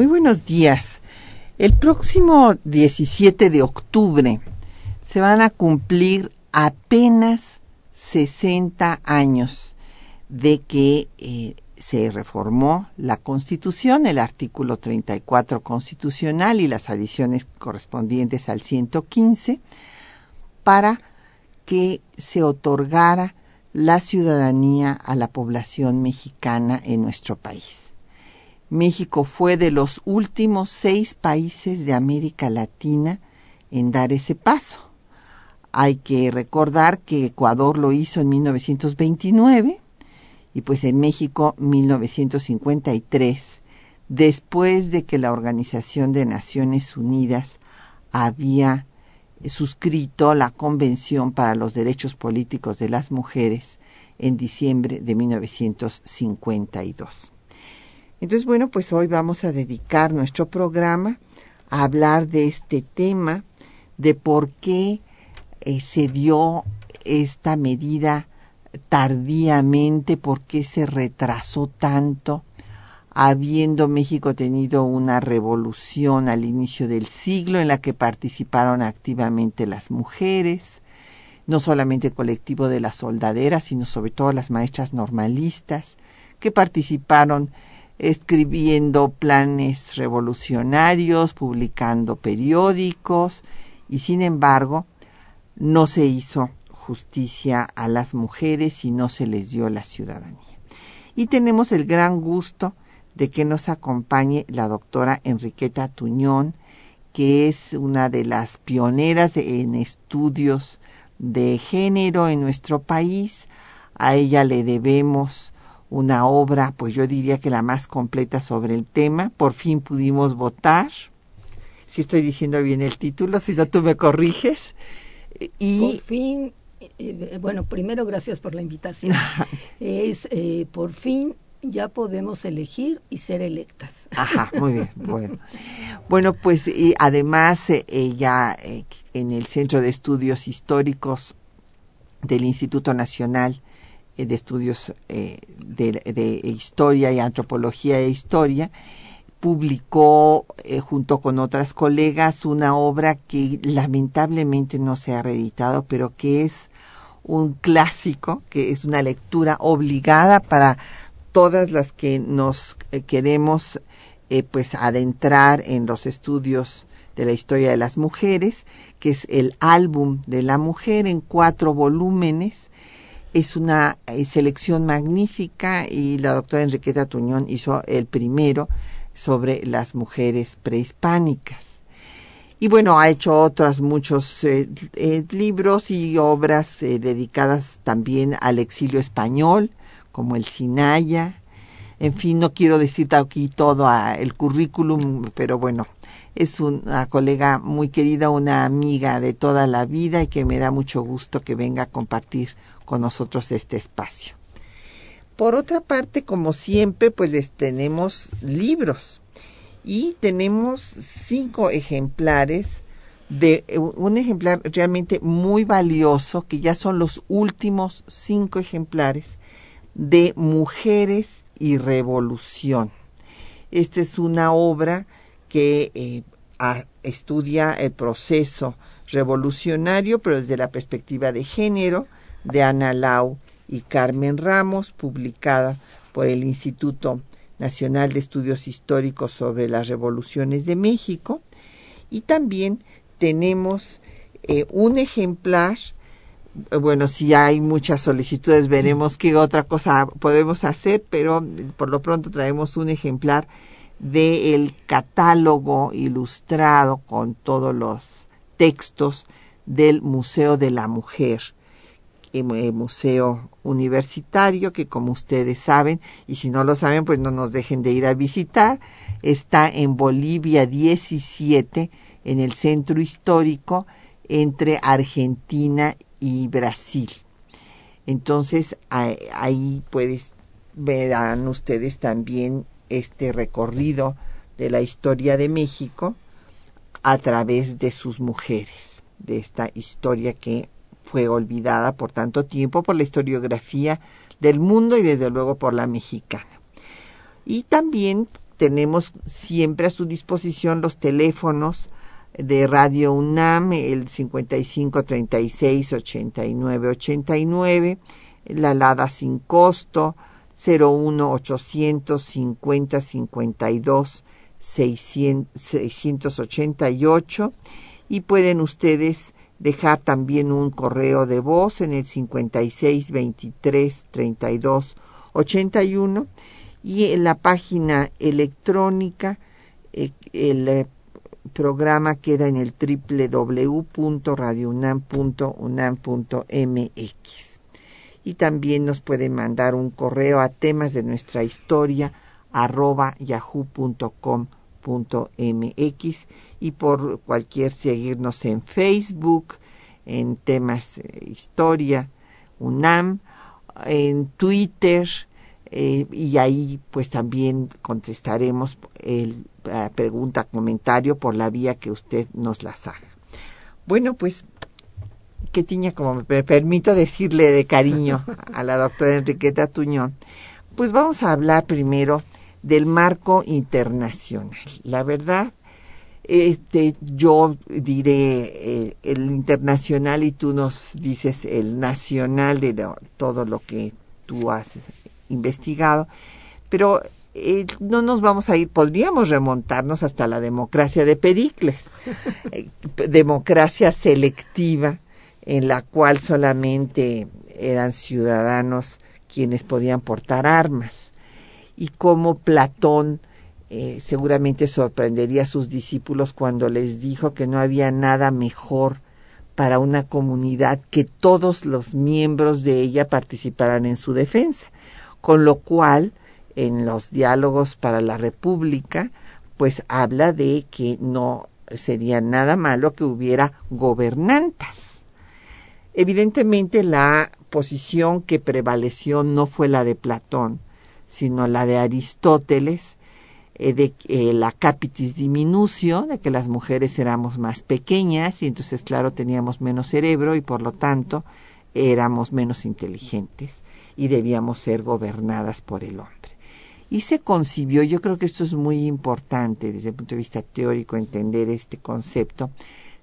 Muy buenos días. El próximo 17 de octubre se van a cumplir apenas 60 años de que eh, se reformó la Constitución, el artículo 34 constitucional y las adiciones correspondientes al 115, para que se otorgara la ciudadanía a la población mexicana en nuestro país. México fue de los últimos seis países de América Latina en dar ese paso. Hay que recordar que Ecuador lo hizo en 1929 y pues en México 1953, después de que la Organización de Naciones Unidas había suscrito la Convención para los Derechos Políticos de las Mujeres en diciembre de 1952. Entonces, bueno, pues hoy vamos a dedicar nuestro programa a hablar de este tema, de por qué eh, se dio esta medida tardíamente, por qué se retrasó tanto, habiendo México tenido una revolución al inicio del siglo en la que participaron activamente las mujeres, no solamente el colectivo de las soldaderas, sino sobre todo las maestras normalistas, que participaron escribiendo planes revolucionarios, publicando periódicos y sin embargo no se hizo justicia a las mujeres y no se les dio la ciudadanía. Y tenemos el gran gusto de que nos acompañe la doctora Enriqueta Tuñón, que es una de las pioneras en estudios de género en nuestro país. A ella le debemos una obra, pues yo diría que la más completa sobre el tema. Por fin pudimos votar. Si estoy diciendo bien el título, si no tú me corriges. Y por fin, eh, bueno, primero gracias por la invitación. es eh, por fin ya podemos elegir y ser electas. Ajá, muy bien, bueno. Bueno, pues y además ella eh, en el Centro de Estudios Históricos del Instituto Nacional eh, de estudios eh, de, historia y antropología e historia, publicó eh, junto con otras colegas una obra que lamentablemente no se ha reeditado, pero que es un clásico, que es una lectura obligada para todas las que nos queremos pues adentrar en los estudios de la historia de las mujeres, que es el álbum de la mujer en cuatro volúmenes es una eh, selección magnífica y la doctora Enriqueta Tuñón hizo el primero sobre las mujeres prehispánicas. Y bueno, ha hecho otros muchos eh, eh, libros y obras dedicadas también al exilio español, como el Sinaya. En fin, no quiero decir aquí todo el currículum, pero bueno, es una colega muy querida, una amiga de toda la vida y que me da mucho gusto que venga a compartir con nosotros este espacio. Por otra parte, como siempre, pues les tenemos libros y tenemos cinco ejemplares de un ejemplar realmente muy valioso, que ya son los últimos cinco ejemplares de Mujeres y Revolución. Esta es una obra que eh, estudia el proceso revolucionario, pero desde la perspectiva de género, de Ana Lau y Carmen Ramos, publicada por el Instituto Nacional de Estudios Históricos sobre las Revoluciones de México. Y también tenemos eh, un ejemplar, bueno, si hay muchas solicitudes, veremos qué otra cosa podemos hacer, pero por lo pronto traemos un ejemplar del catálogo ilustrado con todos los textos del Museo de la Mujer, eh, museo universitario que como ustedes saben, y si no lo saben, pues no nos dejen de ir a visitar, está en Bolivia 17, en el centro histórico entre Argentina y Brasil. Entonces ahí puedes verán ustedes también este recorrido de la historia de México a través de sus mujeres, de esta historia que fue olvidada por tanto tiempo por la historiografía del mundo y desde luego por la mexicana. Y también tenemos siempre a su disposición los teléfonos de Radio UNAM, el 55 36 89 89, la Lada sin costo, 01 850 52 688 y pueden ustedes dejar también un correo de voz en el 56 23 32 81 y en la página electrónica eh, el eh, programa queda en el www.radiounam.unam.mx y también nos pueden mandar un correo a temas de nuestra historia arroba yahoo.com.mx y por cualquier seguirnos en Facebook, en temas eh, historia, UNAM, en Twitter, eh, y ahí pues también contestaremos el pregunta, comentario por la vía que usted nos las haga. Bueno, pues que tiña, como me permito decirle de cariño a la doctora Enriqueta Tuñón, pues vamos a hablar primero del marco internacional. La verdad, este, yo diré eh, el internacional y tú nos dices el nacional de todo lo que tú has investigado, pero eh, no nos vamos a ir, podríamos remontarnos hasta la democracia de Pericles, eh, democracia selectiva en la cual solamente eran ciudadanos quienes podían portar armas y como Platón eh, seguramente sorprendería a sus discípulos cuando les dijo que no había nada mejor para una comunidad que todos los miembros de ella participaran en su defensa, con lo cual en los diálogos para la República, pues habla de que no sería nada malo que hubiera gobernantas. Evidentemente la posición que prevaleció no fue la de Platón, sino la de Aristóteles, eh, de eh, la capitis diminucio, de que las mujeres éramos más pequeñas y entonces, claro, teníamos menos cerebro y por lo tanto éramos menos inteligentes y debíamos ser gobernadas por el hombre. Y se concibió, yo creo que esto es muy importante desde el punto de vista teórico entender este concepto,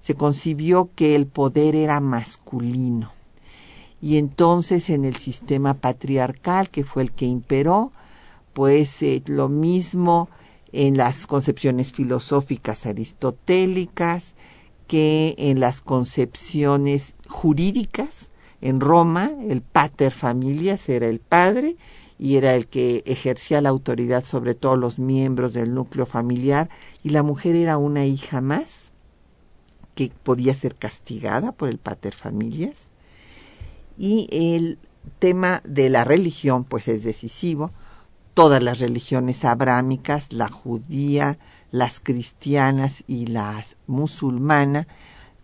se concibió que el poder era masculino. Y entonces en el sistema patriarcal, que fue el que imperó, pues eh, lo mismo en las concepciones filosóficas aristotélicas que en las concepciones jurídicas. En Roma, el pater familias era el padre y era el que ejercía la autoridad sobre todos los miembros del núcleo familiar y la mujer era una hija más que podía ser castigada por el pater familias y el tema de la religión pues es decisivo todas las religiones abrámicas la judía las cristianas y las musulmanas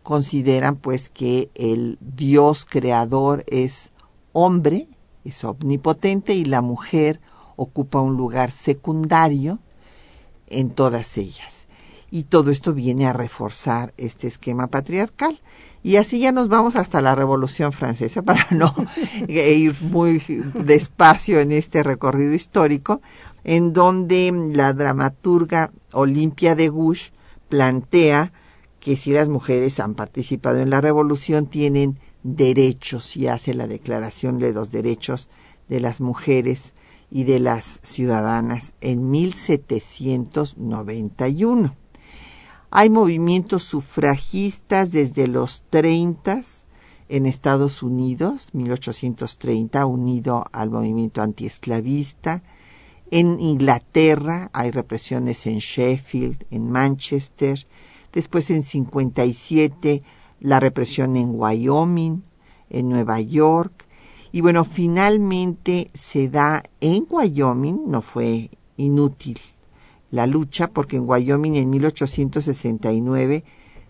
consideran pues que el Dios creador es hombre es omnipotente y la mujer ocupa un lugar secundario en todas ellas. Y todo esto viene a reforzar este esquema patriarcal. Y así ya nos vamos hasta la Revolución Francesa para no ir muy despacio en este recorrido histórico, en donde la dramaturga Olimpia de Gouges plantea que si las mujeres han participado en la revolución tienen derechos y hace la declaración de los derechos de las mujeres y de las ciudadanas en 1791. Hay movimientos sufragistas desde los 30 en Estados Unidos, 1830, unido al movimiento antiesclavista. En Inglaterra hay represiones en Sheffield, en Manchester, después en 57 la represión en Wyoming, en Nueva York, y bueno, finalmente se da en Wyoming, no fue inútil la lucha, porque en Wyoming en 1869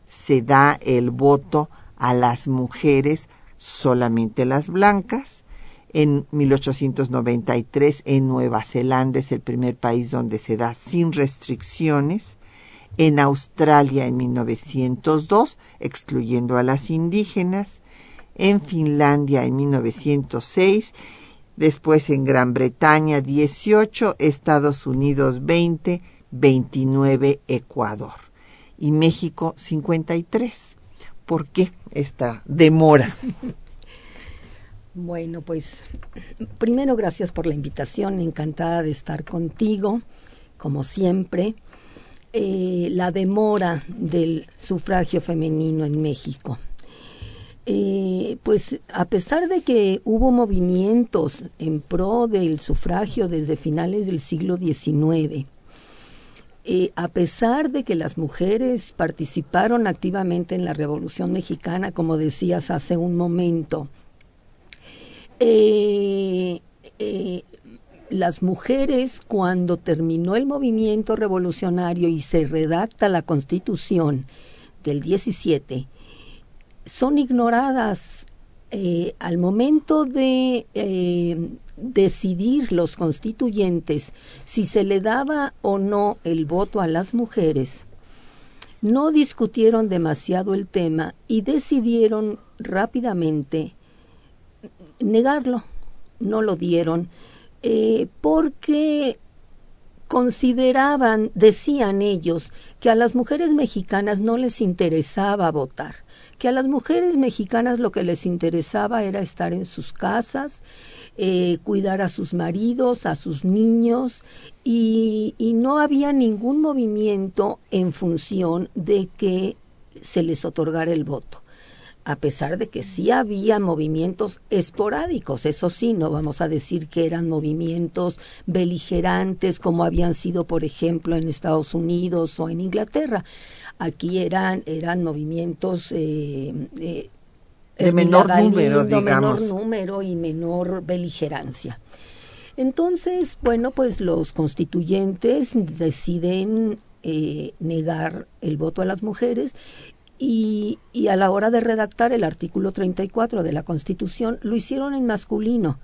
se da el voto a las mujeres, solamente las blancas. En 1893 en Nueva Zelanda es el primer país donde se da sin restricciones. En Australia en 1902, excluyendo a las indígenas. En Finlandia en 1906 después en Gran Bretaña 18, Estados Unidos 20, 29 Ecuador y México 53. ¿Por qué esta demora? Bueno, pues primero gracias por la invitación, encantada de estar contigo, como siempre. Eh, la demora del sufragio femenino en México. Eh, pues a pesar de que hubo movimientos en pro del sufragio desde finales del siglo XIX, eh, a pesar de que las mujeres participaron activamente en la Revolución Mexicana, como decías hace un momento, eh, las mujeres cuando terminó el movimiento revolucionario y se redacta la Constitución del 17, son ignoradas eh, al momento de eh, decidir los constituyentes si se le daba o no el voto a las mujeres, no discutieron demasiado el tema y decidieron rápidamente negarlo, no lo dieron, eh, porque consideraban, decían ellos, que a las mujeres mexicanas no les interesaba votar que a las mujeres mexicanas lo que les interesaba era estar en sus casas, eh, cuidar a sus maridos, a sus niños, y, y no había ningún movimiento en función de que se les otorgara el voto a pesar de que sí había movimientos esporádicos, eso sí, no vamos a decir que eran movimientos beligerantes como habían sido, por ejemplo, en Estados Unidos o en Inglaterra. Aquí eran, eran movimientos eh, eh, de menor número, digamos. menor número y menor beligerancia. Entonces, bueno, pues los constituyentes deciden eh, negar el voto a las mujeres y, y, a la hora de redactar el artículo 34 de la Constitución lo hicieron en masculino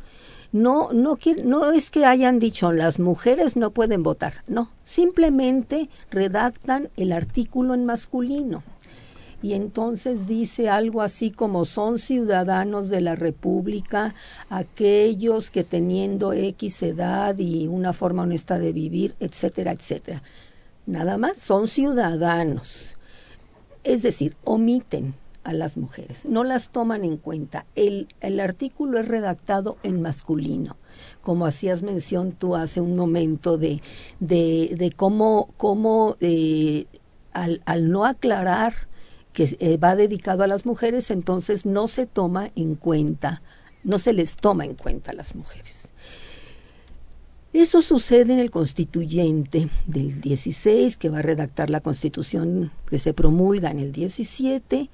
no, no, no es que hayan dicho las mujeres no pueden votar, no, simplemente redactan el artículo en masculino. Y entonces dice algo así como son ciudadanos de la República aquellos que teniendo X edad y una forma honesta de vivir, etcétera, etcétera. Nada más, son ciudadanos. Es decir, omiten a las mujeres, no las toman en cuenta. El, el artículo es redactado en masculino, como hacías mención tú hace un momento de, de, de cómo, cómo eh, al, al, no aclarar que eh, va dedicado a las mujeres, entonces no se toma en cuenta, no se les toma en cuenta a las mujeres. Eso sucede en el constituyente del 16, que va a redactar la constitución que se promulga en el 17,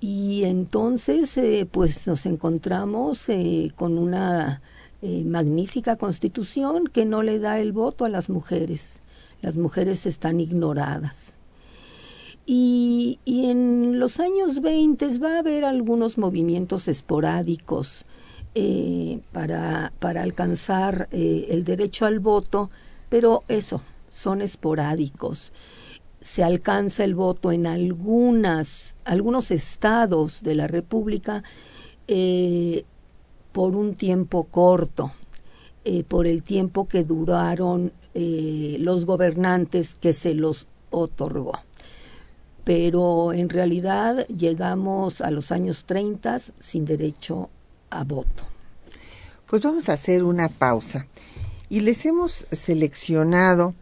y entonces, eh, pues nos encontramos eh, con una eh, magnífica constitución que no le da el voto a las mujeres. Las mujeres están ignoradas. Y, en los años 20 va a haber algunos movimientos esporádicos para, para alcanzar el derecho al voto, pero eso, son esporádicos se alcanza el voto en algunas, algunos estados de la República eh, por un tiempo corto, eh, por el tiempo que duraron eh, los gobernantes que se los otorgó. Pero en realidad llegamos a los años 30 sin derecho a voto. Pues vamos a hacer una pausa y les hemos seleccionado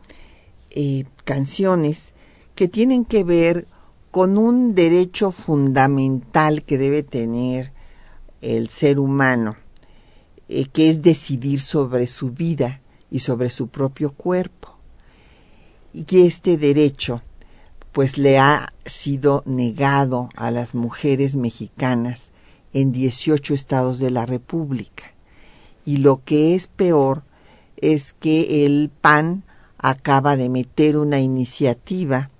canciones que tienen que ver con un derecho fundamental que debe tener el ser humano, eh, que es decidir sobre su vida y sobre su propio cuerpo. Y que este derecho pues le ha sido negado a las mujeres mexicanas en 18 estados de la República. Y lo que es peor es que el PAN acaba de meter una iniciativa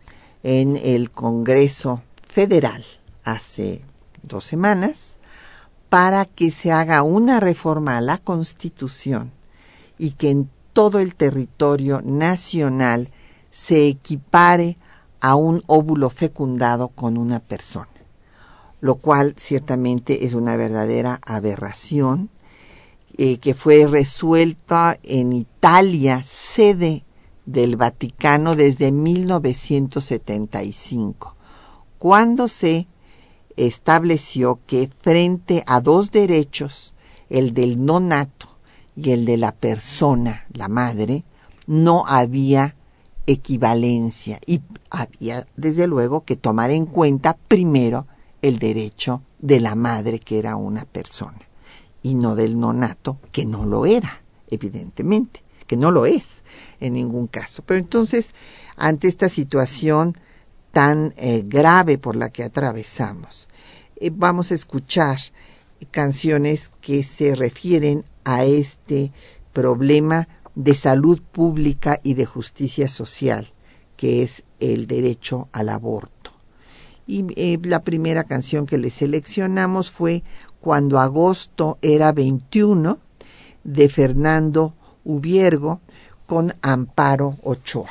en el Congreso Federal hace dos semanas para que se haga una reforma a la Constitución y que en todo el territorio nacional se equipare a un óvulo fecundado con una persona, lo cual ciertamente es una verdadera aberración eh, que fue resuelta en Italia, sede del Vaticano desde 1975, cuando se estableció que frente a dos derechos, el del nonato y el de la persona, la madre, no había equivalencia y había desde luego que tomar en cuenta primero el derecho de la madre que era una persona y no del nonato que no lo era, evidentemente, que no lo es en ningún caso. Pero entonces, ante esta situación tan eh, grave por la que atravesamos, eh, vamos a escuchar canciones que se refieren a este problema de salud pública y de justicia social, que es el derecho al aborto. Y eh, la primera canción que le seleccionamos fue Cuando agosto era 21 de Fernando Ubiergo con Amparo Ochoa.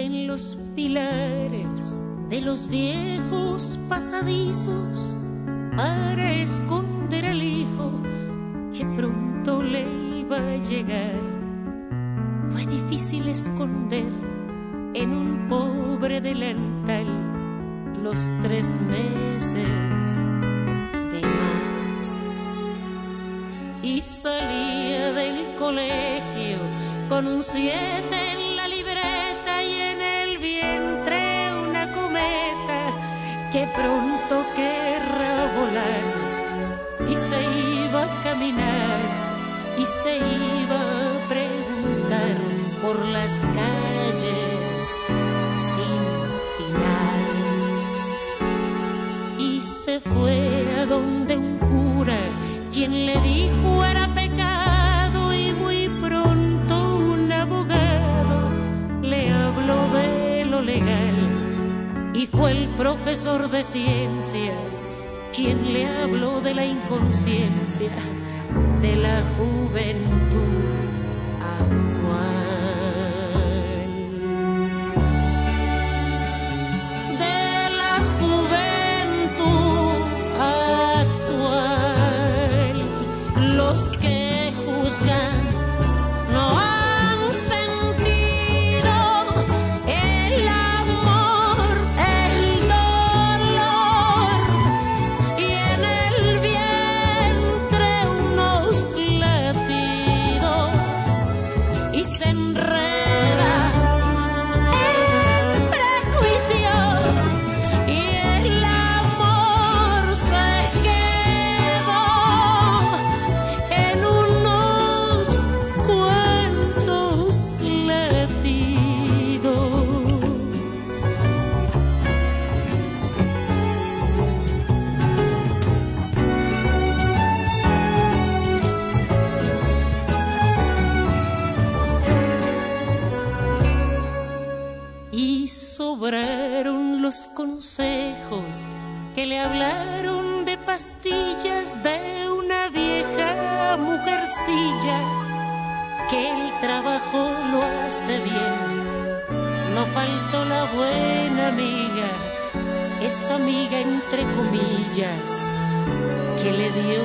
En los pilares de los viejos pasadizos para esconder al hijo que pronto le iba a llegar. Fue difícil esconder en un pobre delantal los tres meses de más. Y salía del colegio con un siete pronto querrá volar. Y se iba a caminar y se iba a preguntar por las calles sin final. Y se fue a donde un cura quien le dijo era fue el profesor de ciencias quien le habló de la inconsciencia de la juventud que el trabajo lo hace bien. No faltó la buena amiga, esa amiga entre comillas, que le dio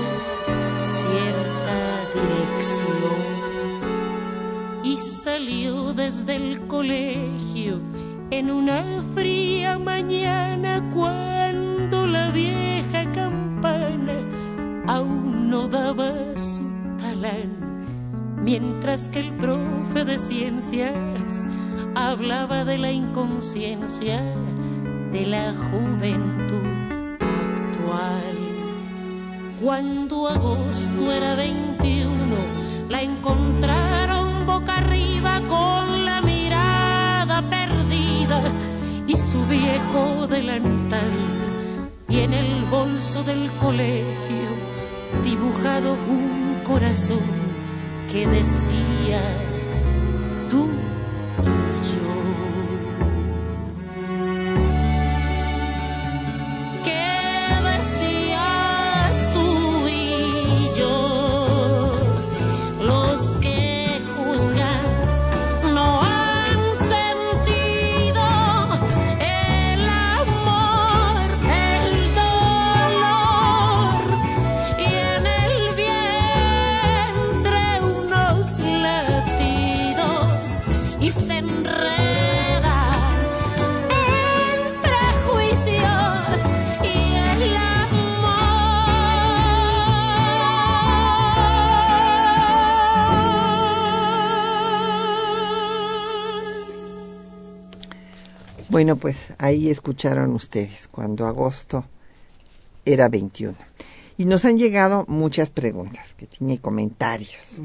cierta dirección y salió desde el colegio en una fría mañana cuando la vieja campana aún no daba mientras que el profe de ciencias hablaba de la inconsciencia de la juventud actual. Cuando agosto era 21, la encontraron boca arriba con la mirada perdida y su viejo delantal. Y en el bolso del colegio dibujado un corazón que decía tú Bueno, pues ahí escucharon ustedes cuando agosto era 21. Y nos han llegado muchas preguntas, que tiene comentarios.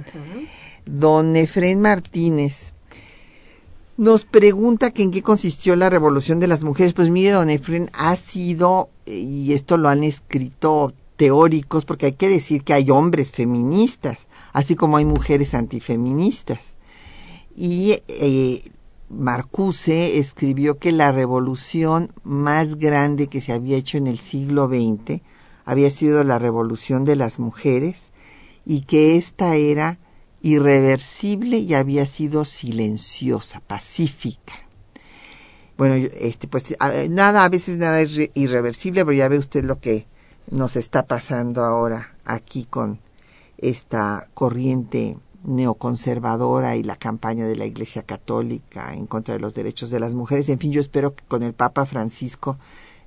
Don Efren Martínez nos pregunta que en qué consistió la revolución de las mujeres. Pues mire, don Efren, ha sido, y esto lo han escrito teóricos, porque hay que decir que hay hombres feministas, así como hay mujeres antifeministas. Y eh, Marcuse escribió que la revolución más grande que se había hecho en el siglo XX había sido la revolución de las mujeres y que ésta era irreversible y había sido silenciosa, pacífica. Bueno, este, pues nada, a veces nada es irreversible, pero ya ve usted lo que nos está pasando ahora aquí con esta corriente neoconservadora y la campaña de la Iglesia Católica en contra de los derechos de las mujeres. En fin, yo espero que con el Papa Francisco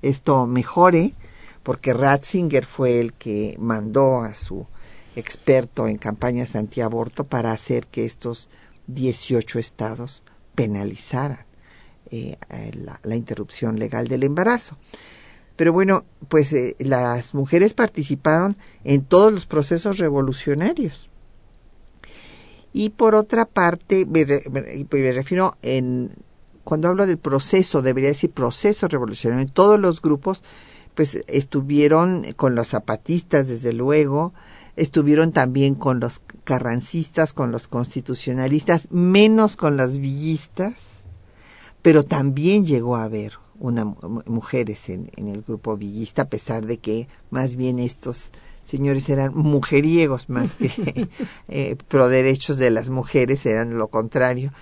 esto mejore, porque Ratzinger fue el que mandó a su experto en campañas antiaborto para hacer que estos 18 estados penalizaran eh, la, interrupción legal del embarazo. Pero bueno, pues eh, las mujeres participaron en todos los procesos revolucionarios y por otra parte, me, refiero en, cuando hablo del proceso, debería decir proceso revolucionario, en todos los grupos, pues estuvieron con los zapatistas, desde luego, estuvieron también con los carrancistas, con los constitucionalistas, menos con las villistas, pero también llegó a haber una, mujeres en, en el grupo villista, a pesar de que más bien estos señores eran mujeriegos más que eh, pro derechos de las mujeres, eran lo contrario.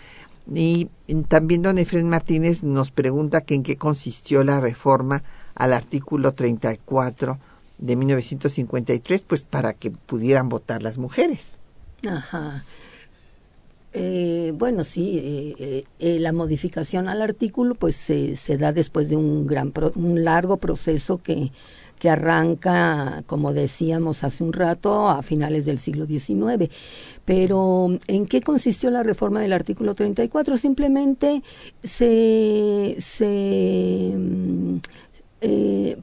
Y también don Efren Martínez nos pregunta que en qué consistió la reforma al artículo 34 de 1953, pues para que pudieran votar las mujeres. Ajá. Eh, bueno, sí, eh, eh, la modificación al artículo pues se, se da después de un gran un largo proceso que que arranca, como decíamos hace un rato, a finales del siglo XIX. Pero, ¿en qué consistió la reforma del artículo 34? Simplemente se, se mm, eh,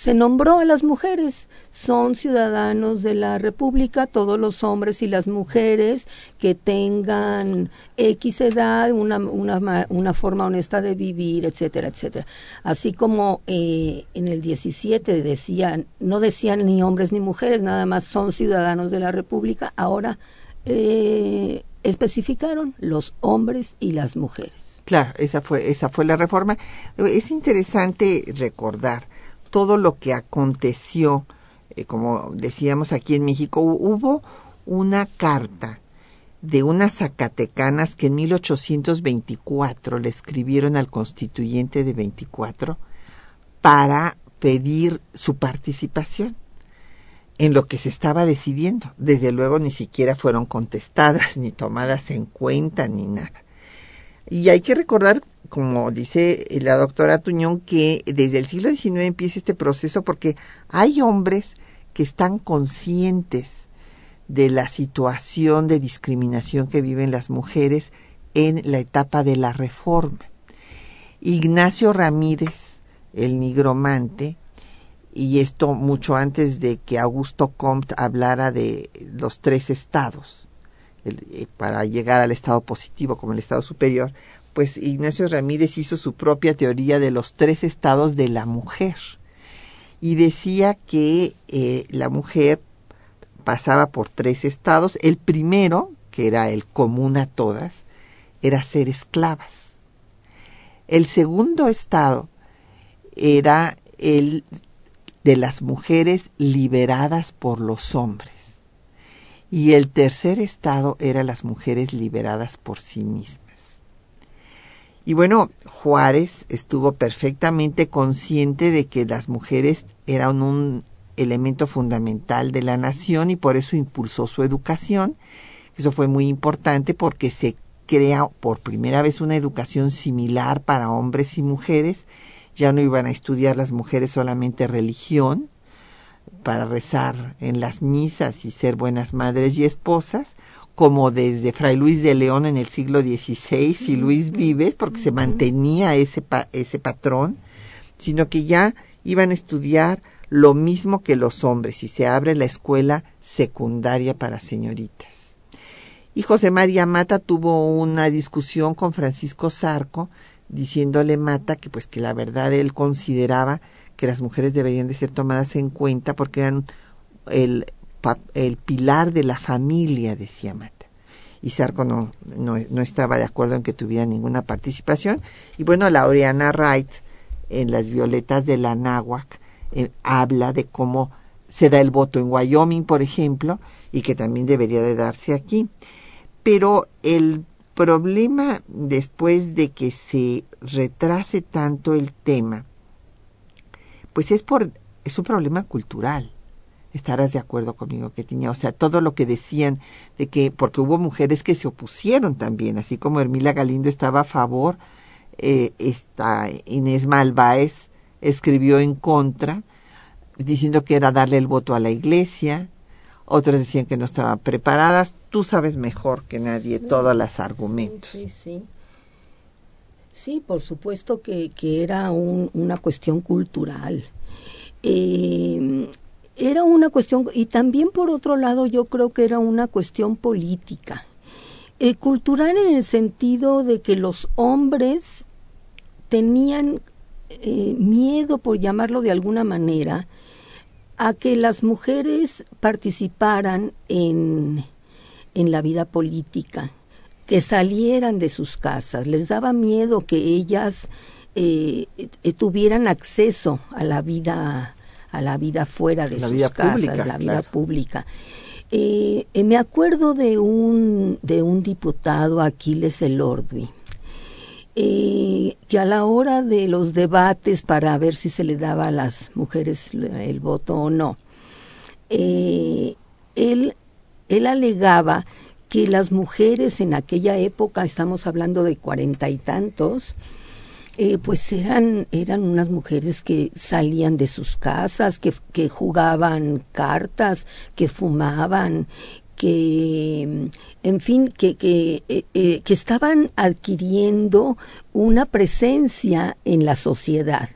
se nombró a las mujeres. Son ciudadanos de la República, todos los hombres y las mujeres que tengan X edad, una, una, una forma honesta de vivir, etcétera, etcétera. Así como eh, en el 17 decían, no decían ni hombres ni mujeres, nada más son ciudadanos de la República, ahora eh, especificaron los hombres y las mujeres. Claro, esa fue, esa fue la reforma. Es interesante recordar todo lo que aconteció, eh, como decíamos aquí en México, hubo una carta de unas zacatecanas que en 1824 le escribieron al constituyente de 24 para pedir su participación en lo que se estaba decidiendo. Desde luego ni siquiera fueron contestadas, ni tomadas en cuenta, ni nada. Y hay que recordar como dice la doctora Tuñón, que desde el siglo XIX empieza este proceso porque hay hombres que están conscientes de la situación de discriminación que viven las mujeres en la etapa de la reforma. Ignacio Ramírez, el nigromante, y esto mucho antes de que Augusto Comte hablara de los tres estados, eh, para llegar al estado positivo como el estado superior, pues Ignacio Ramírez hizo su propia teoría de los tres estados de la mujer y decía que eh, la mujer pasaba por tres estados. El primero, que era el común a todas, era ser esclavas. El segundo estado era el de las mujeres liberadas por los hombres. Y el tercer estado era las mujeres liberadas por sí mismas. Y bueno, Juárez estuvo perfectamente consciente de que las mujeres eran un elemento fundamental de la nación y por eso impulsó su educación. Eso fue muy importante porque se crea por primera vez una educación similar para hombres y mujeres. Ya no iban a estudiar las mujeres solamente religión para rezar en las misas y ser buenas madres y esposas, como desde Fray Luis de León en el siglo XVI y Luis Vives, porque se mantenía ese, ese patrón, sino que ya iban a estudiar lo mismo que los hombres y se abre la escuela secundaria para señoritas. Y José María Mata tuvo una discusión con Francisco Zarco, diciéndole Mata que pues que la verdad él consideraba que las mujeres deberían de ser tomadas en cuenta porque eran el el pilar de la familia, decía Mata. Y Sarco no, no, estaba de acuerdo en que tuviera ninguna participación. Y bueno, Laureana Wright, en Las Violetas de la Náhuac, eh, habla de cómo se da el voto en Wyoming, por ejemplo, y que también debería de darse aquí. Pero el problema después de que se retrase tanto el tema, pues es por es un problema cultural estarás de acuerdo conmigo que tenía, o sea, todo lo que decían de que, porque hubo mujeres que se opusieron también, así como Hermila Galindo estaba a favor, eh, esta Inés Malváez escribió en contra, diciendo que era darle el voto a la iglesia, otros decían que no estaban preparadas, tú sabes mejor que nadie todos los argumentos. Sí, sí. Sí, por supuesto que, que era un, una cuestión cultural. Eh, era una cuestión, y también por otro lado yo creo que era una cuestión política, eh, cultural en el sentido de que los hombres tenían eh, miedo, por llamarlo de alguna manera, a que las mujeres participaran en, en la vida política, que salieran de sus casas, les daba miedo que ellas eh, tuvieran acceso a la vida a la vida fuera de sus casas, la vida pública. Eh, eh, me acuerdo de un, de un diputado, Aquiles Elordui, eh, que a la hora de los debates para ver si se le daba a las mujeres el voto o no, él, él alegaba que las mujeres en aquella época, estamos hablando de cuarenta y tantos, eh, pues eran, eran unas mujeres que salían de sus casas, que, que jugaban cartas, que fumaban, que, en fin, que, que, eh, eh, que estaban adquiriendo una presencia en la sociedad.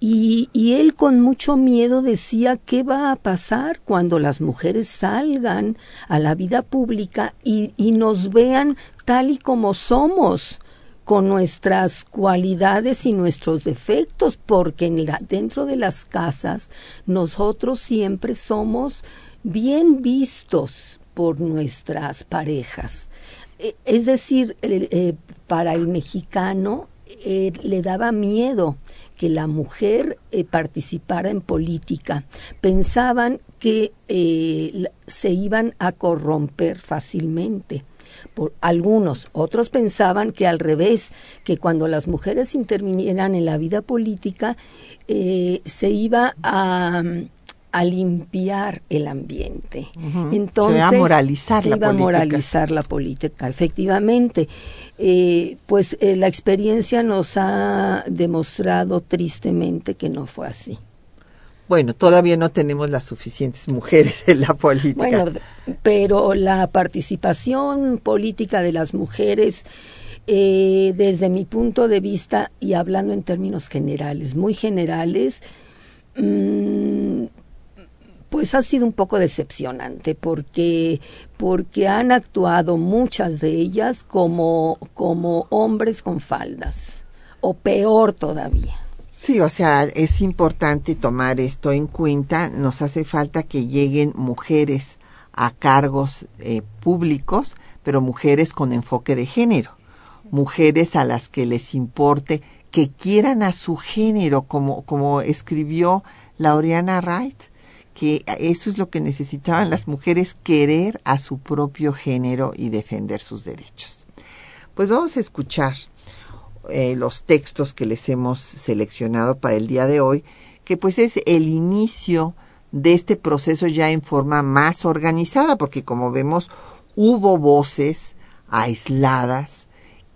Y, y, él con mucho miedo decía qué va a pasar cuando las mujeres salgan a la vida pública y, y nos vean tal y como somos con nuestras cualidades y nuestros defectos, porque en la, dentro de las casas nosotros siempre somos bien vistos por nuestras parejas. E, es decir, eh, para el mexicano eh, le daba miedo que la mujer eh, participara en política. Pensaban que se iban a corromper fácilmente por algunos, otros pensaban que al revés, que cuando las mujeres intervinieran en la vida política, eh, se iba a, a, limpiar el ambiente. Entonces, se iba a moralizar se la iba política. a moralizar la política, efectivamente. Eh, pues eh, la experiencia nos ha demostrado tristemente que no fue así. Bueno, todavía no tenemos las suficientes mujeres en la política. Bueno, pero la participación política de las mujeres eh, desde mi punto de vista y hablando en términos generales, muy generales, mm, pues ha sido un poco decepcionante porque porque han actuado muchas de ellas como como hombres con faldas o peor todavía. Sí, o sea, es importante tomar esto en cuenta. Nos hace falta que lleguen mujeres a cargos eh, públicos, pero mujeres con enfoque de género, mujeres a las que les importe, que quieran a su género, como, como escribió Laureana Wright, que eso es lo que necesitaban las mujeres, querer a su propio género y defender sus derechos. Pues vamos a escuchar eh, los textos que les hemos seleccionado para el día de hoy, que pues es el inicio de este proceso ya en forma más organizada, porque como vemos hubo voces aisladas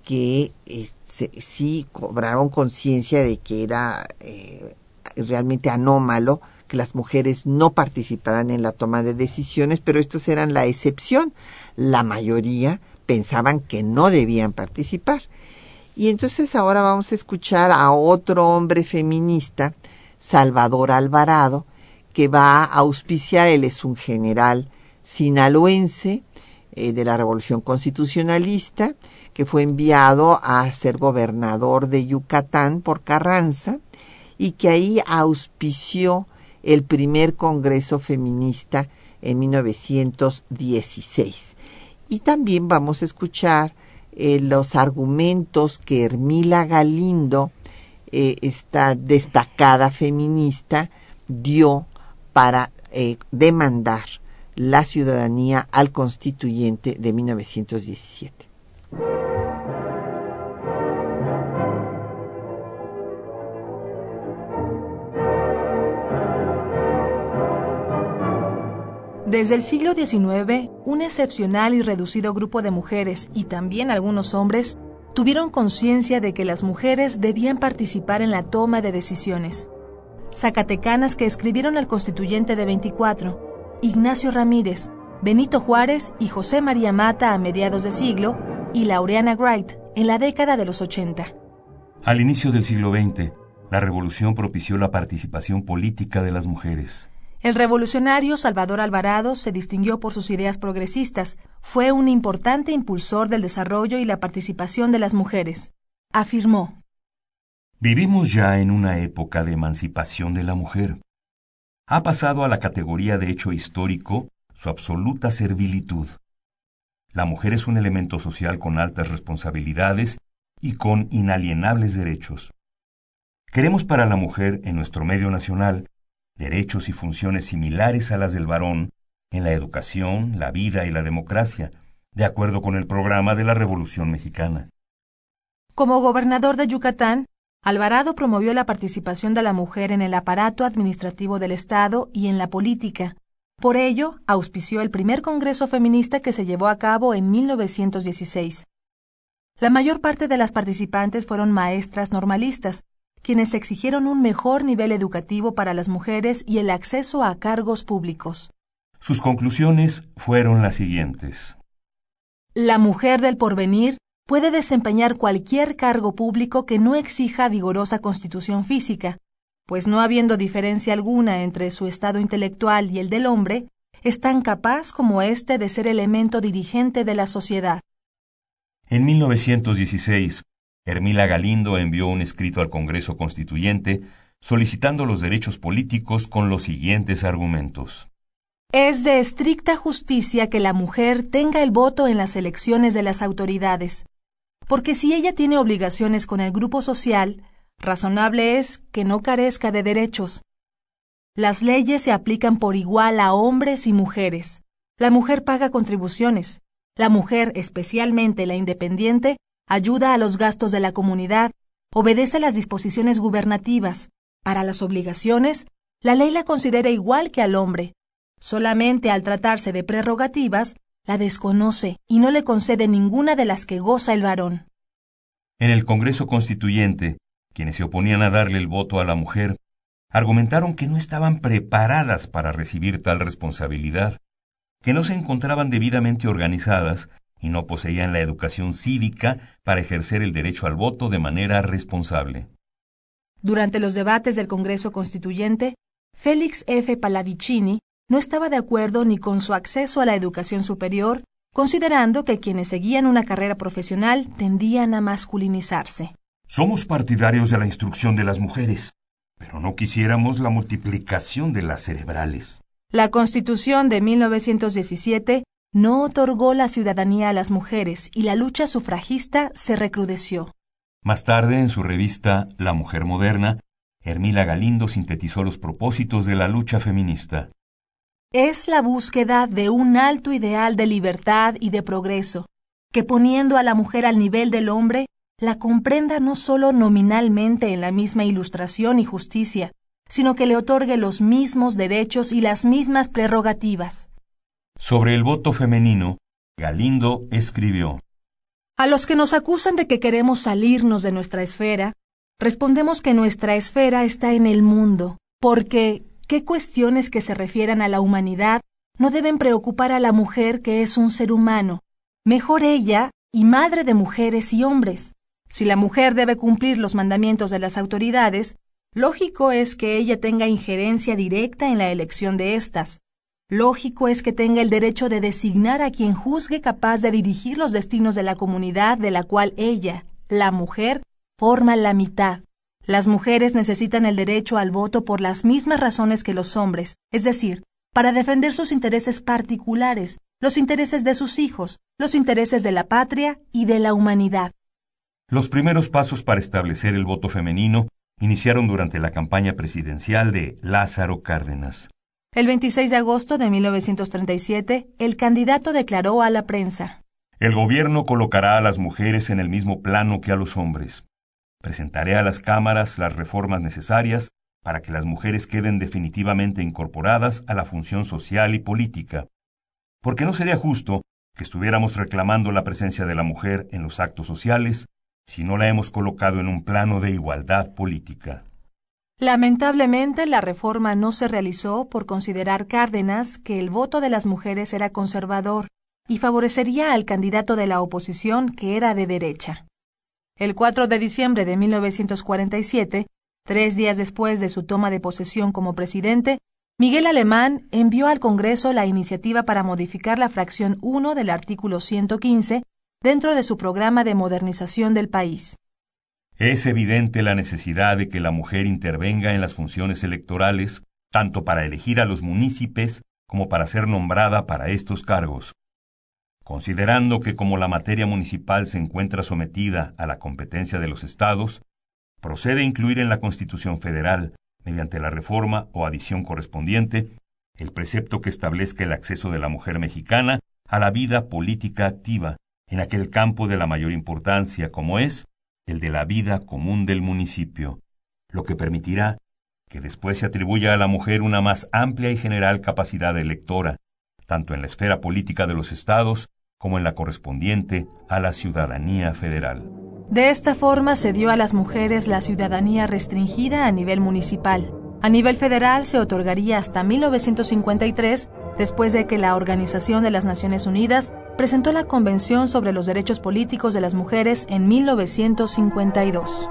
que este, sí cobraron conciencia de que era eh, realmente anómalo que las mujeres no participaran en la toma de decisiones, pero estos eran la excepción. La mayoría pensaban que no debían participar. Y entonces ahora vamos a escuchar a otro hombre feminista, Salvador Alvarado, que va a auspiciar, él es un general sinaloense eh, de la Revolución Constitucionalista, que fue enviado a ser gobernador de Yucatán por Carranza y que ahí auspició el primer Congreso Feminista en 1916. Y también vamos a escuchar eh, los argumentos que Hermila Galindo, eh, esta destacada feminista, dio para eh, demandar la ciudadanía al constituyente de 1917. Desde el siglo XIX, un excepcional y reducido grupo de mujeres y también algunos hombres tuvieron conciencia de que las mujeres debían participar en la toma de decisiones. Zacatecanas que escribieron al constituyente de 24, Ignacio Ramírez, Benito Juárez y José María Mata a mediados de siglo y Laureana Wright en la década de los 80. Al inicio del siglo XX, la revolución propició la participación política de las mujeres. El revolucionario Salvador Alvarado se distinguió por sus ideas progresistas. Fue un importante impulsor del desarrollo y la participación de las mujeres. Afirmó. Vivimos ya en una época de emancipación de la mujer. Ha pasado a la categoría de hecho histórico su absoluta servilitud. La mujer es un elemento social con altas responsabilidades y con inalienables derechos. Queremos para la mujer en nuestro medio nacional derechos y funciones similares a las del varón en la educación, la vida y la democracia, de acuerdo con el programa de la Revolución Mexicana. Como gobernador de Yucatán, Alvarado promovió la participación de la mujer en el aparato administrativo del Estado y en la política. Por ello, auspició el primer Congreso Feminista que se llevó a cabo en 1916. La mayor parte de las participantes fueron maestras normalistas, quienes exigieron un mejor nivel educativo para las mujeres y el acceso a cargos públicos. Sus conclusiones fueron las siguientes. La mujer del porvenir puede desempeñar cualquier cargo público que no exija vigorosa constitución física, pues no habiendo diferencia alguna entre su estado intelectual y el del hombre, es tan capaz como éste de ser elemento dirigente de la sociedad. En 1916, Hermila Galindo envió un escrito al Congreso Constituyente solicitando los derechos políticos con los siguientes argumentos. Es de estricta justicia que la mujer tenga el voto en las elecciones de las autoridades, porque si ella tiene obligaciones con el grupo social, razonable es que no carezca de derechos. Las leyes se aplican por igual a hombres y mujeres. La mujer paga contribuciones. La mujer, especialmente la independiente, ayuda a los gastos de la comunidad, obedece las disposiciones gubernativas. Para las obligaciones, la ley la considera igual que al hombre. Solamente al tratarse de prerrogativas, la desconoce y no le concede ninguna de las que goza el varón. En el Congreso Constituyente, quienes se oponían a darle el voto a la mujer, argumentaron que no estaban preparadas para recibir tal responsabilidad, que no se encontraban debidamente organizadas y no poseían la educación cívica para ejercer el derecho al voto de manera responsable. Durante los debates del Congreso Constituyente, Félix F. Pallavicini no estaba de acuerdo ni con su acceso a la educación superior, considerando que quienes seguían una carrera profesional tendían a masculinizarse. Somos partidarios de la instrucción de las mujeres, pero no quisiéramos la multiplicación de las cerebrales. La Constitución de 1917 no otorgó la ciudadanía a las mujeres y la lucha sufragista se recrudeció. Más tarde, en su revista La Mujer Moderna, Hermila Galindo sintetizó los propósitos de la lucha feminista. Es la búsqueda de un alto ideal de libertad y de progreso, que poniendo a la mujer al nivel del hombre, la comprenda no solo nominalmente en la misma ilustración y justicia, sino que le otorgue los mismos derechos y las mismas prerrogativas. Sobre el voto femenino, Galindo escribió A los que nos acusan de que queremos salirnos de nuestra esfera, respondemos que nuestra esfera está en el mundo, porque qué cuestiones que se refieran a la humanidad no deben preocupar a la mujer que es un ser humano, mejor ella y madre de mujeres y hombres. Si la mujer debe cumplir los mandamientos de las autoridades, lógico es que ella tenga injerencia directa en la elección de éstas. Lógico es que tenga el derecho de designar a quien juzgue capaz de dirigir los destinos de la comunidad de la cual ella, la mujer, forma la mitad. Las mujeres necesitan el derecho al voto por las mismas razones que los hombres, es decir, para defender sus intereses particulares, los intereses de sus hijos, los intereses de la patria y de la humanidad. Los primeros pasos para establecer el voto femenino iniciaron durante la campaña presidencial de Lázaro Cárdenas. El 26 de agosto de 1937, el candidato declaró a la prensa. El gobierno colocará a las mujeres en el mismo plano que a los hombres. Presentaré a las cámaras las reformas necesarias para que las mujeres queden definitivamente incorporadas a la función social y política. Porque no sería justo que estuviéramos reclamando la presencia de la mujer en los actos sociales si no la hemos colocado en un plano de igualdad política. Lamentablemente, la reforma no se realizó por considerar Cárdenas que el voto de las mujeres era conservador y favorecería al candidato de la oposición que era de derecha. El 4 de diciembre de 1947, tres días después de su toma de posesión como presidente, Miguel Alemán envió al Congreso la iniciativa para modificar la fracción 1 del artículo 115 dentro de su programa de modernización del país. Es evidente la necesidad de que la mujer intervenga en las funciones electorales, tanto para elegir a los municipios como para ser nombrada para estos cargos. Considerando que como la materia municipal se encuentra sometida a la competencia de los estados, procede incluir en la Constitución Federal, mediante la reforma o adición correspondiente, el precepto que establezca el acceso de la mujer mexicana a la vida política activa, en aquel campo de la mayor importancia como es el de la vida común del municipio, lo que permitirá que después se atribuya a la mujer una más amplia y general capacidad electora, tanto en la esfera política de los estados como en la correspondiente a la ciudadanía federal. De esta forma se dio a las mujeres la ciudadanía restringida a nivel municipal. A nivel federal se otorgaría hasta 1953, después de que la Organización de las Naciones Unidas presentó la Convención sobre los Derechos Políticos de las Mujeres en 1952.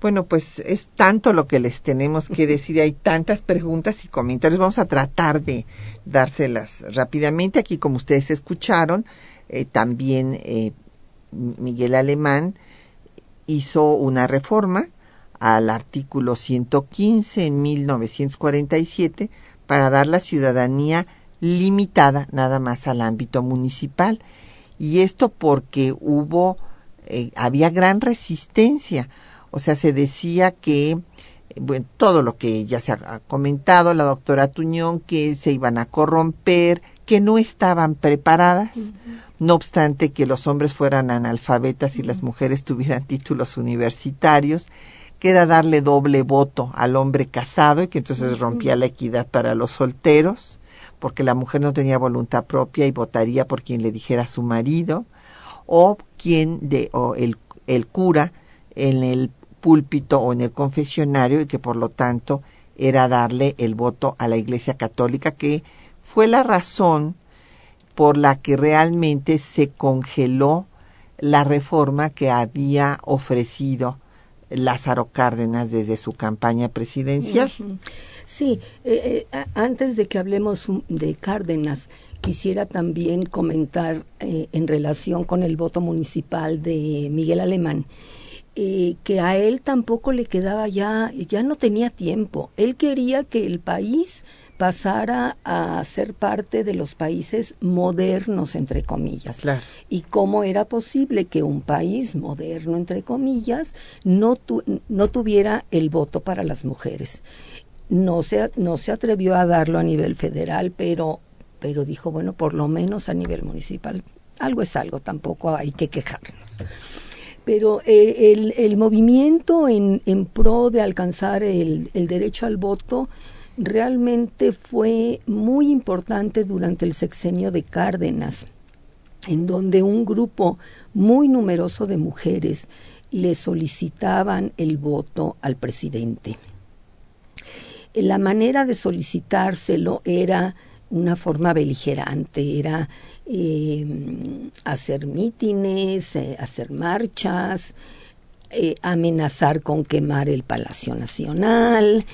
Bueno, pues es tanto lo que les tenemos que decir, hay tantas preguntas y comentarios, vamos a tratar de dárselas rápidamente. Aquí, como ustedes escucharon, eh, también eh, Miguel Alemán hizo una reforma al artículo 115 en 1947 para dar la ciudadanía limitada nada más al ámbito municipal. Y esto porque hubo, eh, había gran resistencia. O sea, se decía que, bueno, todo lo que ya se ha comentado la doctora Tuñón, que se iban a corromper, que no estaban preparadas, no obstante que los hombres fueran analfabetas y las mujeres tuvieran títulos universitarios, queda darle doble voto al hombre casado y que entonces rompía la equidad para los solteros, porque la mujer no tenía voluntad propia y votaría por quien le dijera a su marido, o quien de, o el, el cura en el púlpito o en el confesionario y que por lo tanto era darle el voto a la Iglesia Católica que fue la razón por la que realmente se congeló la reforma que había ofrecido Lázaro Cárdenas desde su campaña presidencial. Sí, eh, eh, antes de que hablemos de Cárdenas, quisiera también comentar eh, en relación con el voto municipal de Miguel Alemán. que a él tampoco le quedaba ya, ya no tenía tiempo. Él quería que el país pasara a ser parte de los países modernos, entre comillas. Y cómo era posible que un país moderno, entre comillas, no, no tuviera el voto para las mujeres. No se, no se atrevió a darlo a nivel federal, pero, pero dijo, bueno, por lo menos a nivel municipal. Algo es algo, tampoco hay que quejarnos pero eh, el, el, movimiento en, en, pro de alcanzar el, el, derecho al voto realmente fue muy importante durante el sexenio de Cárdenas, en donde un grupo muy numeroso de mujeres le solicitaban el voto al presidente. La manera de solicitárselo era una forma beligerante, era eh, hacer mítines, eh, hacer marchas, eh, amenazar con quemar el Palacio Nacional,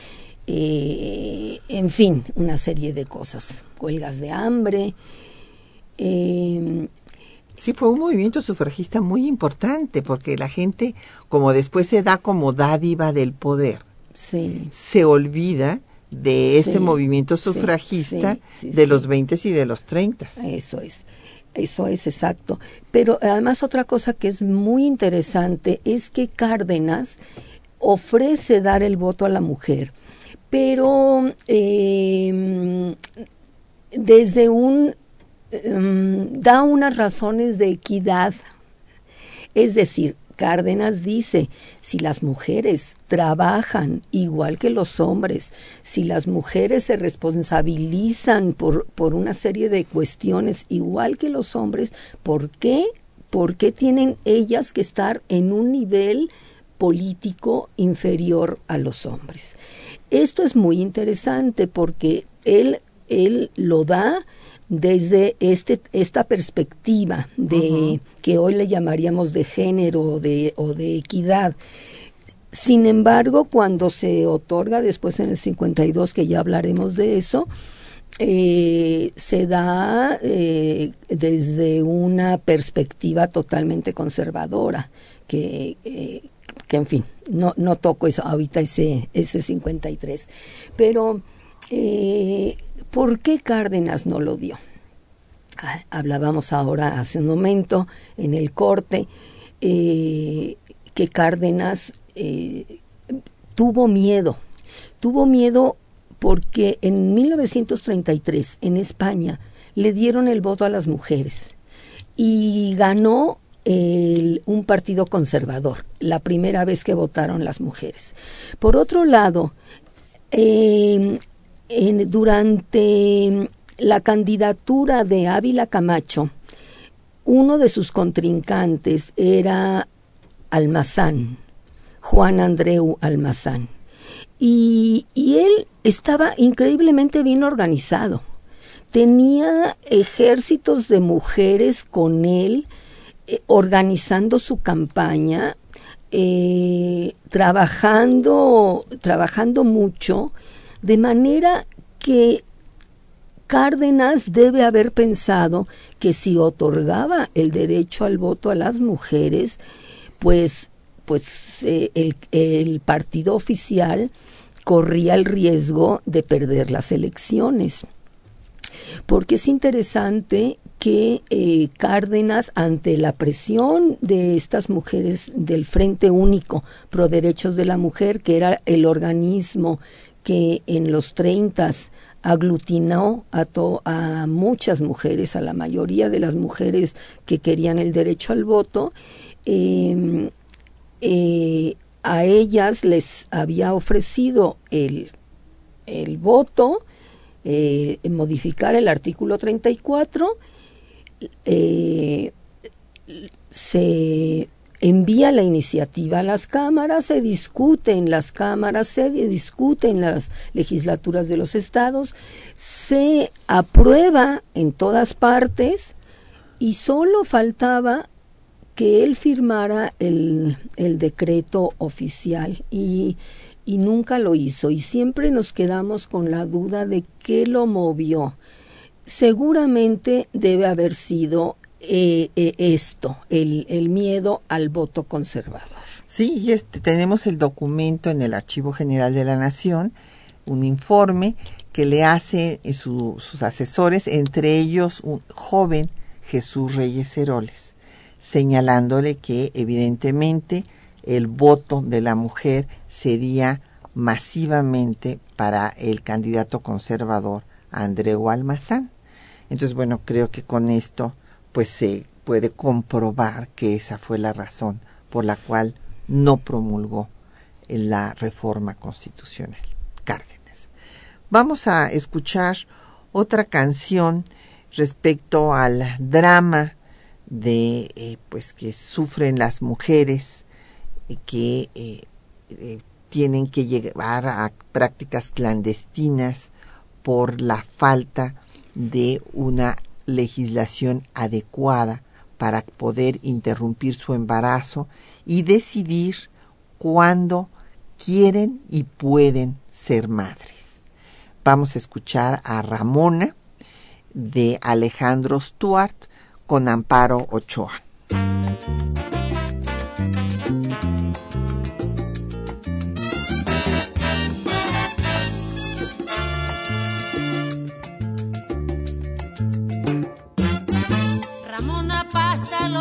eh, en fin, una serie de cosas, huelgas de hambre. Eh, sí, fue un movimiento sufragista muy importante porque la gente, como después se da como dádiva del poder, se olvida de este movimiento sufragista de los 20 y de los 30. Eso es. Eso es exacto. Pero además otra cosa que es muy interesante es que Cárdenas ofrece dar el voto a la mujer pero em, desde un em, da unas razones de equidad. Es decir, Cárdenas dice, si las mujeres trabajan igual que los hombres, si las mujeres se responsabilizan por, por una serie de cuestiones igual que los hombres, ¿por qué? ¿Por qué tienen ellas que estar en un nivel político inferior a los hombres? Esto es muy interesante porque él, él lo da desde este, esta perspectiva de que hoy le llamaríamos de género o de, o de equidad. Sin embargo, cuando se otorga después en el 52, que ya hablaremos de eso, eh, se da eh, desde una perspectiva totalmente conservadora, que, eh, que en fin, no, no toco eso ahorita ese, ese 53. Pero, eh, ¿por qué Cárdenas no lo dio? Ah, hablábamos ahora hace un momento en el corte eh, que Cárdenas eh, tuvo miedo, tuvo miedo porque en 1933 en España le dieron el voto a las mujeres y ganó un partido conservador, la primera vez que votaron las mujeres. Por otro lado, em, durante la candidatura de Ávila Camacho, uno de sus contrincantes era Almazán, Juan Andreu Almazán. Y, y él estaba increíblemente bien organizado. Tenía ejércitos de mujeres con él, eh, organizando su campaña, eh, trabajando, trabajando mucho, de manera que Cárdenas debe haber pensado que si otorgaba el derecho al voto a las mujeres, pues, pues eh, el, el partido oficial corría el riesgo de perder las elecciones. Porque es interesante que eh, Cárdenas, ante la presión de estas mujeres del Frente Único Pro Derechos de la Mujer, que era el organismo que en los 30 aglutinó a, a muchas mujeres, a la mayoría de las mujeres que querían el derecho al voto, em, eh, a ellas les había ofrecido el, el voto, eh, modificar el artículo 34 eh, se envía la iniciativa a las cámaras, se discute en las cámaras, se discute en las legislaturas de los estados, se aprueba en todas partes y solo faltaba que él firmara el, decreto oficial y, y nunca lo hizo y siempre nos quedamos con la duda de qué lo movió. Seguramente debe haber sido eh, eh, esto, el, el, miedo al voto conservador. Sí, este, tenemos el documento en el Archivo General de la Nación, un informe que le hace su, sus asesores, entre ellos un joven Jesús Reyes Heroles, señalándole que evidentemente el voto de la mujer sería masivamente para el candidato conservador Andreu Almazán. Entonces, bueno, creo que con esto pues se puede comprobar que esa fue la razón por la cual no promulgó la reforma constitucional. Cárdenas. Vamos a escuchar otra canción respecto al drama de eh, pues que sufren las mujeres eh, que eh, tienen que llevar a prácticas clandestinas por la falta de una legislación adecuada para poder interrumpir su embarazo y decidir cuándo quieren y pueden ser madres. Vamos a escuchar a Ramona de Alejandro Stuart con Amparo Ochoa.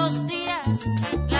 los días.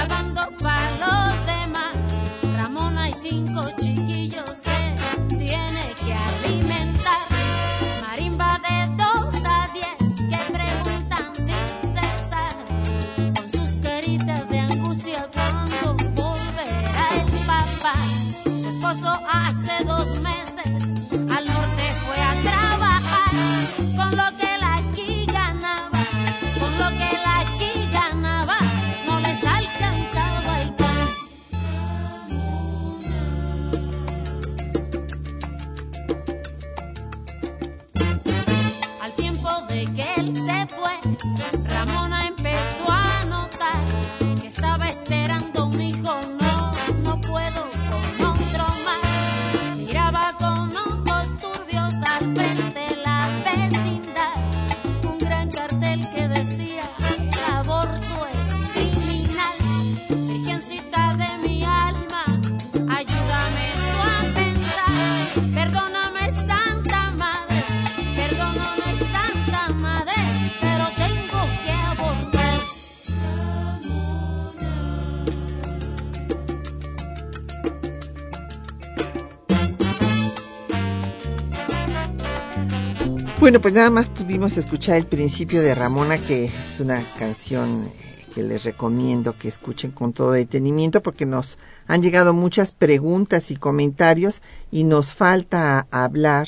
Bueno, pues nada más pudimos escuchar el principio de Ramona, que es una canción eh, que les recomiendo que escuchen con todo detenimiento porque nos han llegado muchas preguntas y comentarios y nos falta hablar.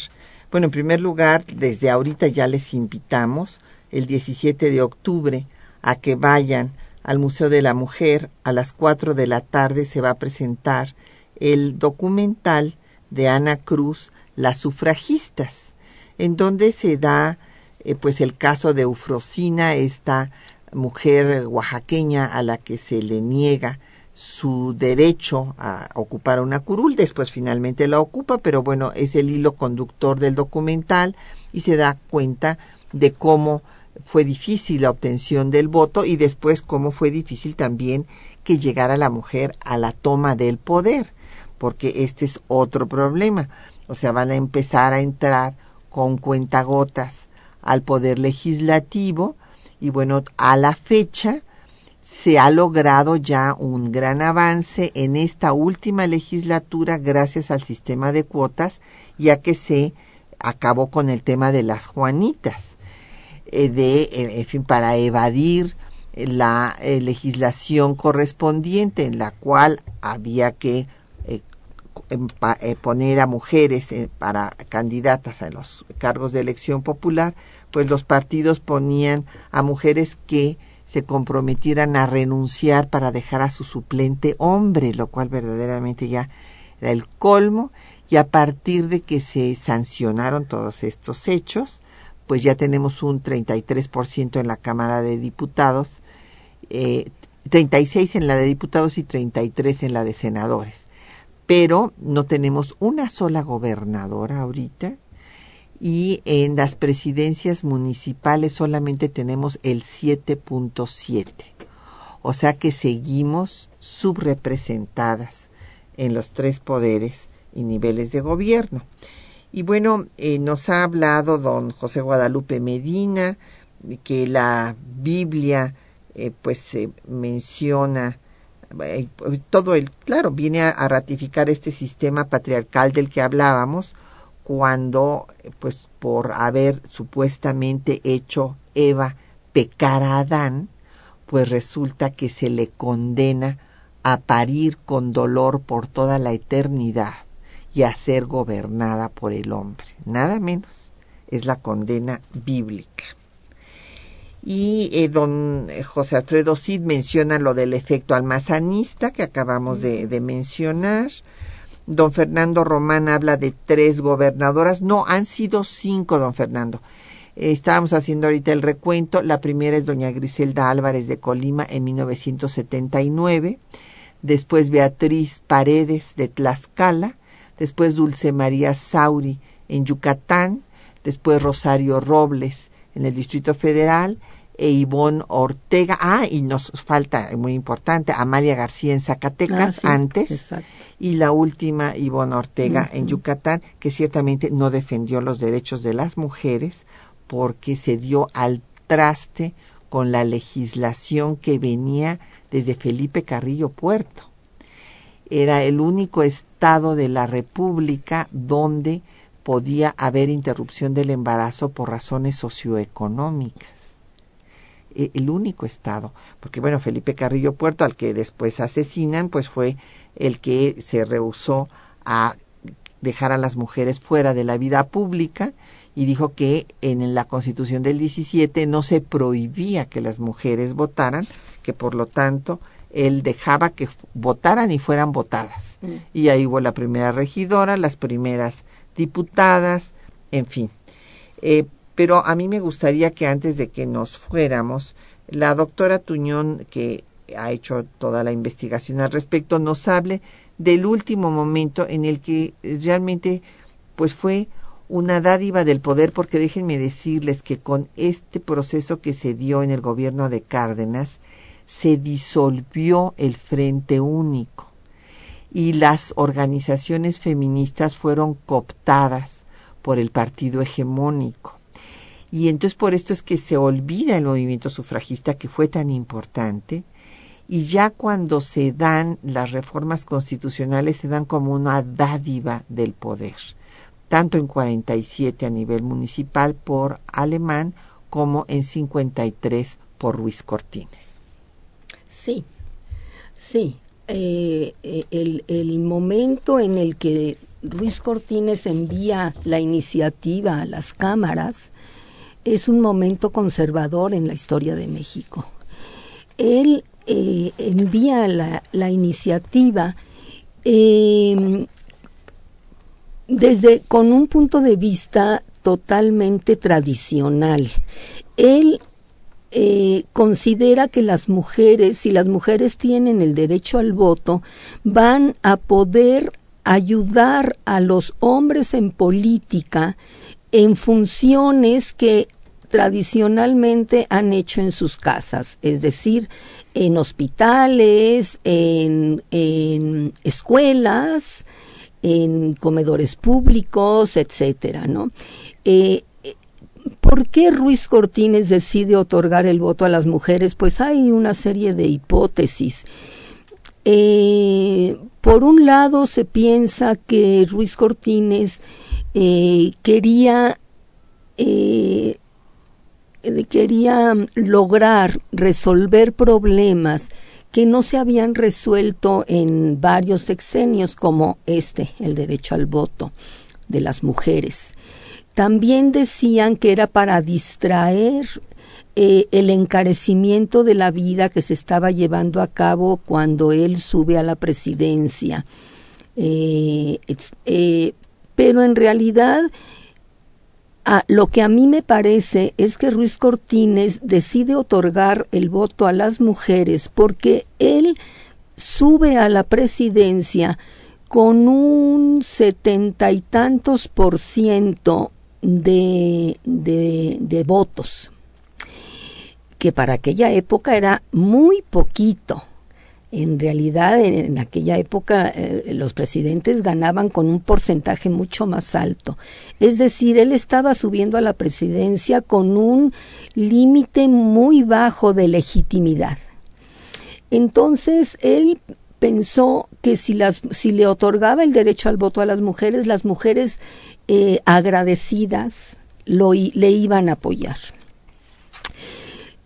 Bueno, en primer lugar, desde ahorita ya les invitamos el 17 de octubre a que vayan al Museo de la Mujer. A las 4 de la tarde se va a presentar el documental de Ana Cruz, Las sufragistas en donde se da eh, pues el caso de Eufrosina, esta mujer oaxaqueña a la que se le niega su derecho a ocupar una curul, después finalmente la ocupa, pero bueno, es el hilo conductor del documental y se da cuenta de cómo fue difícil la obtención del voto y después cómo fue difícil también que llegara la mujer a la toma del poder, porque este es otro problema. O sea, van a empezar a entrar con cuentagotas al poder legislativo y bueno, a la fecha se ha logrado ya un gran avance en esta última legislatura gracias al sistema de cuotas, ya que se acabó con el tema de las Juanitas, eh, de, eh, en fin, para evadir la eh, legislación correspondiente en la cual había que poner a mujeres eh, para candidatas a los cargos de elección popular, pues los partidos ponían a mujeres que se comprometieran a renunciar para dejar a su suplente hombre, lo cual verdaderamente ya era el colmo, y a partir de que se sancionaron todos estos hechos, pues ya tenemos un 33% en la Cámara de Diputados, eh, 36 en la de diputados y 33 en la de senadores. Pero no tenemos una sola gobernadora ahorita y en las presidencias municipales solamente tenemos el 7.7. O sea que seguimos subrepresentadas en los tres poderes y niveles de gobierno. Y bueno, eh, nos ha hablado don José Guadalupe Medina que la Biblia eh, pues se menciona eh, pues, todo el claro viene a, ratificar este sistema patriarcal del que hablábamos cuando pues por haber supuestamente hecho Eva pecar a Adán pues resulta que se le condena a parir con dolor por toda la eternidad y a ser gobernada por el hombre. Nada menos es la condena bíblica y eh, don eh, José Alfredo Cid menciona lo del efecto almazanista que acabamos de, mencionar. Don Fernando Román habla de tres gobernadoras. No, han sido cinco, don Fernando. estábamos haciendo ahorita el recuento. La primera es doña Griselda Álvarez de Colima en 1979. Después Beatriz Paredes de Tlaxcala. Después Dulce María Sauri en Yucatán. Después Rosario Robles en el Distrito Federal e Ivonne Ortega. Ah, y nos falta, muy importante, Amalia García en Zacatecas Ah, antes. Y la última, Ivonne Ortega en Yucatán, que ciertamente no defendió los derechos de las mujeres porque se dio al traste con la legislación que venía desde Felipe Carrillo Puerto. Era el único estado de la República donde podía haber interrupción del embarazo por razones socioeconómicas e, el único estado, porque bueno, Felipe Carrillo Puerto, al que después asesinan, pues fue el que se rehusó a dejar a las mujeres fuera de la vida pública y dijo que en la Constitución del 17 no se prohibía que las mujeres votaran, que por lo tanto él dejaba que votaran y fueran votadas. Mm. Y ahí hubo la primera regidora, las primeras diputadas, en fin. Eh, pero a mí me gustaría que antes de que nos fuéramos, la doctora Tuñón, que ha hecho toda la investigación al respecto, nos hable del último momento en el que realmente pues fue una dádiva del poder, porque déjenme decirles que con este proceso que se dio en el gobierno de Cárdenas, se disolvió el Frente Único y las organizaciones feministas fueron cooptadas por el partido hegemónico. Y entonces por esto es que se olvida el movimiento sufragista que fue tan importante y ya cuando se dan las reformas constitucionales se dan como una dádiva del poder, tanto en 47 a nivel municipal por Alemán como en 53 por Ruiz Cortines. Sí, sí. Eh, eh, el, el momento en el que Ruiz Cortines envía la iniciativa a las cámaras es un momento conservador en la historia de México. Él eh, envía la, iniciativa eh, desde con un punto de vista totalmente tradicional. Él eh, considera que las mujeres, si las mujeres tienen el derecho al voto, van a poder ayudar a los hombres en política en funciones que tradicionalmente han hecho en sus casas, es decir, en hospitales, en, escuelas, en comedores públicos, etcétera, ¿no? Eh, ¿Por qué Ruiz Cortines decide otorgar el voto a las mujeres? Pues hay una serie de hipótesis. Eh, por un lado, se piensa que Ruiz Cortines eh, quería eh, quería lograr resolver problemas que no se habían resuelto en varios sexenios como este, el derecho al voto de las mujeres. también decían que era para distraer eh, el encarecimiento de la vida que se estaba llevando a cabo cuando él sube a la presidencia. Pero en realidad lo que a mí me parece es que Ruiz Cortines decide otorgar el voto a las mujeres porque él sube a la presidencia con un setenta y tantos por ciento de, de, votos, que para aquella época era muy poquito. En realidad, en, aquella época eh, los presidentes ganaban con un porcentaje mucho más alto. Es decir, él estaba subiendo a la presidencia con un límite muy bajo de legitimidad. Entonces, él pensó que si, las, si le otorgaba el derecho al voto a las mujeres, las mujeres eh, agradecidas lo, le iban a apoyar.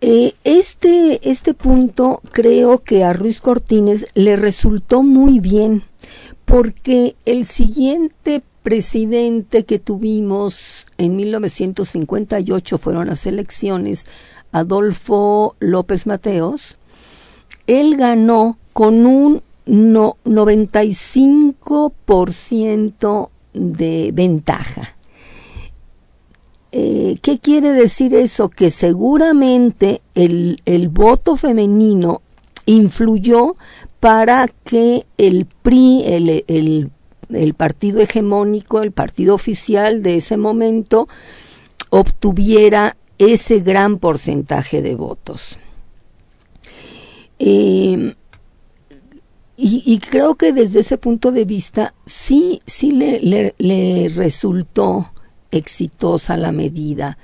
Eh, este, este punto creo que a Ruiz Cortines le resultó muy bien, porque el siguiente presidente que tuvimos en 1958 fueron las elecciones, Adolfo López Mateos, él ganó con un no, 95% de ventaja. Eh, ¿Qué quiere decir eso? Que seguramente el, el voto femenino influyó para que el PRI, el, el, el, partido hegemónico, el partido oficial de ese momento, obtuviera ese gran porcentaje de votos. Eh, y, creo que desde ese punto de vista sí, sí le, le, resultó exitosa la medida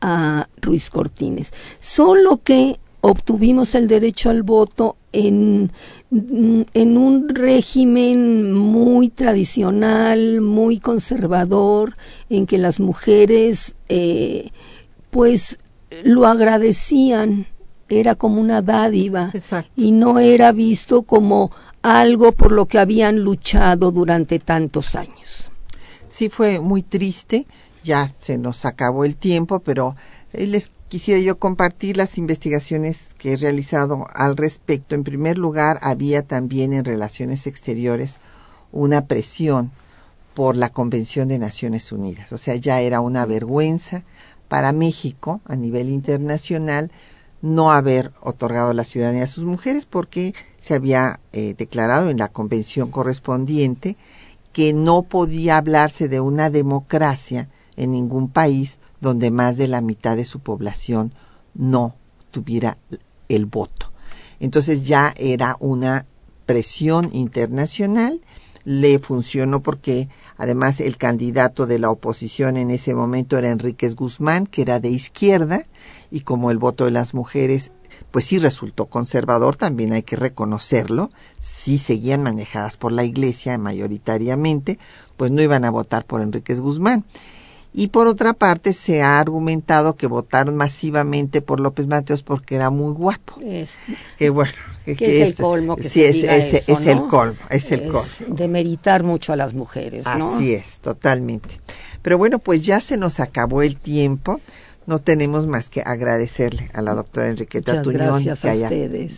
a Ruiz Cortines. Solo que obtuvimos el derecho al voto en, en un régimen muy tradicional, muy conservador, en que las mujeres eh, pues lo agradecían, era como una dádiva y no era visto como algo por lo que habían luchado durante tantos años. Sí, fue muy triste, ya se nos acabó el tiempo, pero eh, les quisiera yo compartir las investigaciones que he realizado al respecto. En primer lugar, había también en relaciones exteriores una presión por la Convención de Naciones Unidas. O sea, ya era una vergüenza para México a nivel internacional no haber otorgado la ciudadanía a sus mujeres porque se había eh, declarado en la convención correspondiente que no podía hablarse de una democracia en ningún país donde más de la mitad de su población no tuviera el voto. Entonces ya era una presión internacional, le funcionó porque además el candidato de la oposición en ese momento era Enríquez Guzmán, que era de izquierda, y como el voto de las mujeres pues sí resultó conservador, también hay que reconocerlo, sí seguían manejadas por la Iglesia mayoritariamente, pues no iban a votar por Enríquez Guzmán. Y por otra parte se ha argumentado que votaron masivamente por López Mateos porque era muy guapo. Es, que bueno, que, es, el colmo que sí, es, es, es el colmo, es el colmo. De meritar mucho a las mujeres, ¿no? Así es, totalmente. Pero bueno, pues ya se nos acabó el tiempo no tenemos más que agradecerle a la doctora Enriqueta Tuñón que haya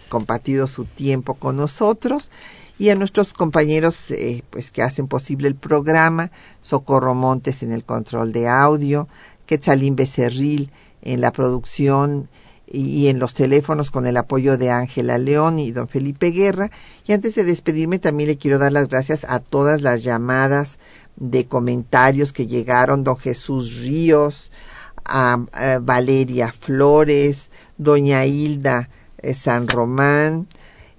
compartido su tiempo con nosotros y a nuestros compañeros eh, pues que hacen posible el programa, Socorro Montes en el control de audio, Quetzalín Becerril en la producción y en los teléfonos con el apoyo de Ángela León y don Felipe Guerra. Y antes de despedirme también le quiero dar las gracias a todas las llamadas de comentarios que llegaron, don Jesús Ríos, a, Valeria Flores, doña Hilda eh, San Román,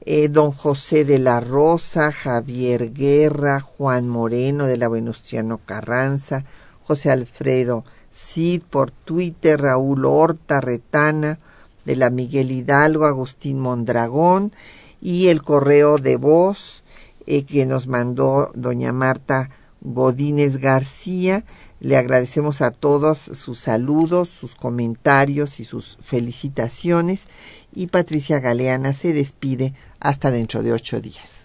eh, don José de la Rosa, Javier Guerra, Juan Moreno de la Venustiano Carranza, José Alfredo Cid por Twitter, Raúl Horta Retana de la Miguel Hidalgo, Agustín Mondragón y el correo de voz eh, que nos mandó doña Marta Godínez García le agradecemos a todos sus saludos, sus comentarios y sus felicitaciones y Patricia Galeana se despide hasta dentro de ocho días.